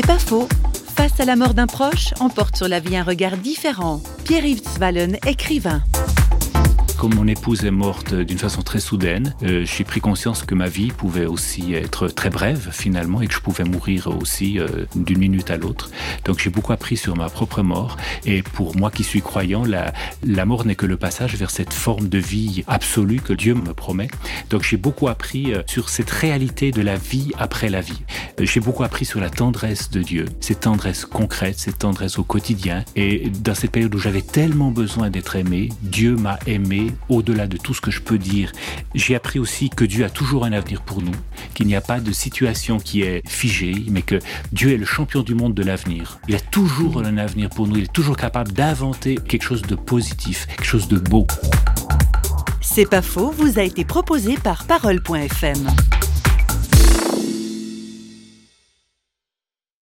C'est pas faux. Face à la mort d'un proche, on porte sur la vie un regard différent. Pierre-Yves Zwallen, écrivain. Comme mon épouse est morte d'une façon très soudaine, euh, j'ai pris conscience que ma vie pouvait aussi être très brève finalement et que je pouvais mourir aussi euh, d'une minute à l'autre. Donc j'ai beaucoup appris sur ma propre mort et pour moi qui suis croyant, la, mort n'est que le passage vers cette forme de vie absolue que Dieu me promet. Donc j'ai beaucoup appris euh, sur cette réalité de la vie après la vie. Euh, j'ai beaucoup appris sur la tendresse de Dieu, cette tendresse concrète, cette tendresse au quotidien. Et dans cette période où j'avais tellement besoin d'être aimé, Dieu m'a aimé au-delà de tout ce que je peux dire. J'ai appris aussi que Dieu a toujours un avenir pour nous, qu'il n'y a pas de situation qui est figée, mais que Dieu est le champion du monde de l'avenir. Il a toujours un avenir pour nous, il est toujours capable d'inventer quelque chose de positif, quelque chose de beau. C'est pas faux, vous a été proposé par Parole.fm.